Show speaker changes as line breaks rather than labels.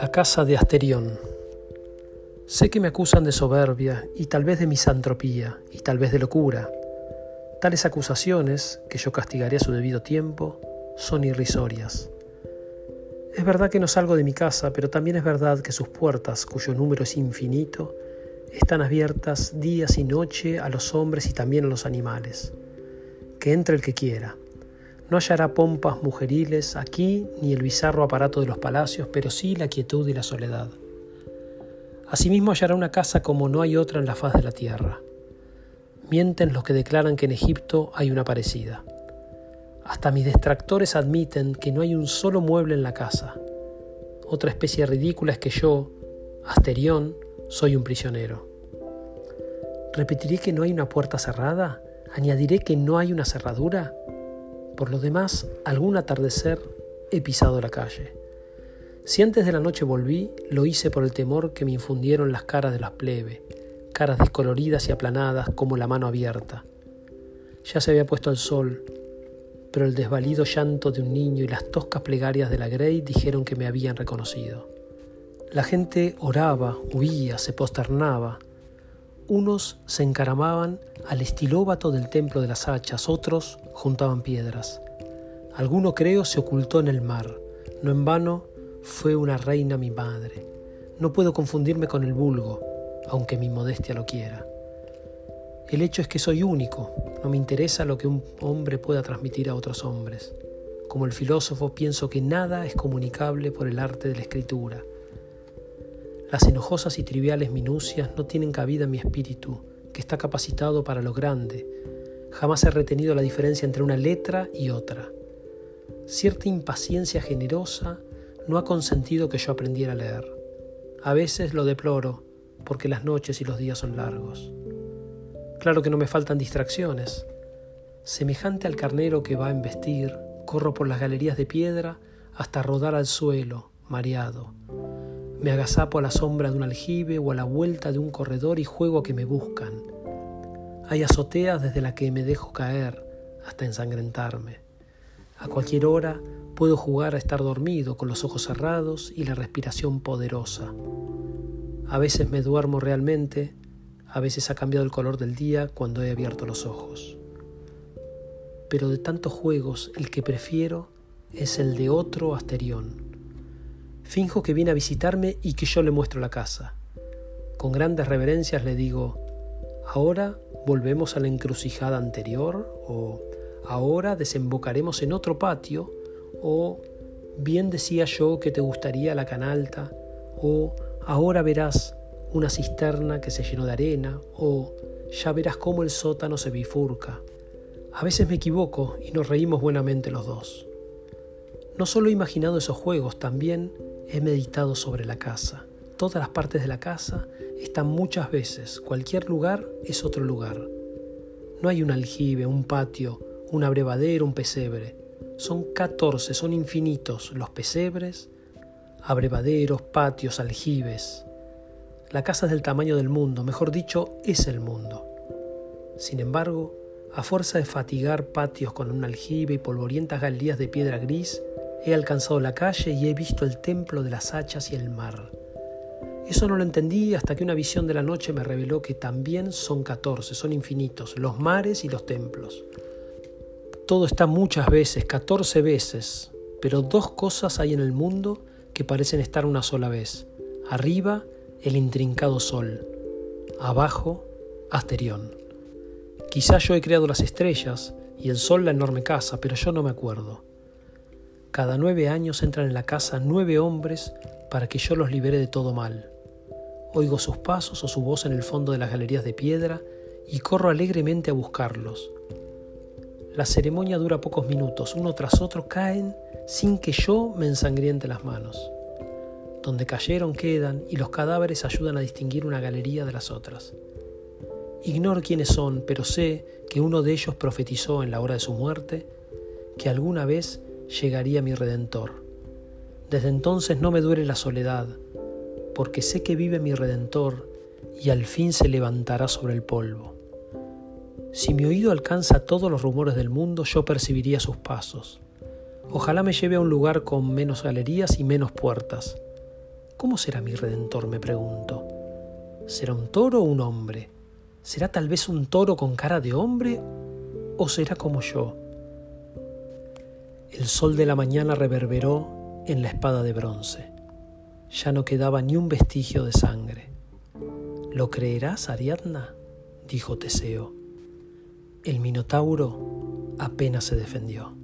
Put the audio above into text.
La casa de Asterión. Sé que me acusan de soberbia y tal vez de misantropía y tal vez de locura. Tales acusaciones, que yo castigaré a su debido tiempo, son irrisorias. Es verdad que no salgo de mi casa, pero también es verdad que sus puertas, cuyo número es infinito, están abiertas días y noche a los hombres y también a los animales. Que entre el que quiera. No hallará pompas mujeriles aquí ni el bizarro aparato de los palacios, pero sí la quietud y la soledad. Asimismo hallará una casa como no hay otra en la faz de la tierra. Mienten los que declaran que en Egipto hay una parecida. Hasta mis detractores admiten que no hay un solo mueble en la casa. Otra especie ridícula es que yo, Asterión, soy un prisionero. ¿Repetiré que no hay una puerta cerrada? ¿Añadiré que no hay una cerradura? Por lo demás, algún atardecer he pisado la calle. Si antes de la noche volví, lo hice por el temor que me infundieron las caras de las plebe, caras descoloridas y aplanadas como la mano abierta. Ya se había puesto el sol, pero el desvalido llanto de un niño y las toscas plegarias de la Grey dijeron que me habían reconocido. La gente oraba, huía, se posternaba, unos se encaramaban al estilóbato del templo de las hachas, otros juntaban piedras. Alguno, creo, se ocultó en el mar. No en vano fue una reina mi madre. No puedo confundirme con el vulgo, aunque mi modestia lo quiera. El hecho es que soy único, no me interesa lo que un hombre pueda transmitir a otros hombres. Como el filósofo pienso que nada es comunicable por el arte de la escritura. Las enojosas y triviales minucias no tienen cabida en mi espíritu, que está capacitado para lo grande. Jamás he retenido la diferencia entre una letra y otra. Cierta impaciencia generosa no ha consentido que yo aprendiera a leer. A veces lo deploro, porque las noches y los días son largos. Claro que no me faltan distracciones. Semejante al carnero que va a embestir, corro por las galerías de piedra hasta rodar al suelo, mareado. Me agazapo a la sombra de un aljibe o a la vuelta de un corredor y juego a que me buscan. Hay azoteas desde las que me dejo caer hasta ensangrentarme. A cualquier hora puedo jugar a estar dormido con los ojos cerrados y la respiración poderosa. A veces me duermo realmente, a veces ha cambiado el color del día cuando he abierto los ojos. Pero de tantos juegos el que prefiero es el de otro Asterión Finjo que viene a visitarme y que yo le muestro la casa. Con grandes reverencias le digo, ahora volvemos a la encrucijada anterior o ahora desembocaremos en otro patio o bien decía yo que te gustaría la canalta o ahora verás una cisterna que se llenó de arena o ya verás cómo el sótano se bifurca. A veces me equivoco y nos reímos buenamente los dos. No solo he imaginado esos juegos, también He meditado sobre la casa. Todas las partes de la casa están muchas veces. Cualquier lugar es otro lugar. No hay un aljibe, un patio, un abrevadero, un pesebre. Son catorce, son infinitos los pesebres, abrevaderos, patios, aljibes. La casa es del tamaño del mundo, mejor dicho, es el mundo. Sin embargo, a fuerza de fatigar patios con un aljibe y polvorientas galerías de piedra gris, He alcanzado la calle y he visto el templo de las hachas y el mar. Eso no lo entendí hasta que una visión de la noche me reveló que también son catorce, son infinitos, los mares y los templos. Todo está muchas veces, catorce veces, pero dos cosas hay en el mundo que parecen estar una sola vez. Arriba, el intrincado sol. Abajo, Asterión. Quizá yo he creado las estrellas y el sol la enorme casa, pero yo no me acuerdo. Cada nueve años entran en la casa nueve hombres para que yo los libere de todo mal. Oigo sus pasos o su voz en el fondo de las galerías de piedra y corro alegremente a buscarlos. La ceremonia dura pocos minutos, uno tras otro caen sin que yo me ensangriente las manos. Donde cayeron quedan y los cadáveres ayudan a distinguir una galería de las otras. Ignoro quiénes son, pero sé que uno de ellos profetizó en la hora de su muerte que alguna vez llegaría mi Redentor. Desde entonces no me duele la soledad, porque sé que vive mi Redentor y al fin se levantará sobre el polvo. Si mi oído alcanza todos los rumores del mundo, yo percibiría sus pasos. Ojalá me lleve a un lugar con menos galerías y menos puertas. ¿Cómo será mi redentor? me pregunto. ¿Será un toro o un hombre? ¿Será tal vez un toro con cara de hombre o será como yo? El sol de la mañana reverberó en la espada de bronce. Ya no quedaba ni un vestigio de sangre. ¿Lo creerás, Ariadna? dijo Teseo. El Minotauro apenas se defendió.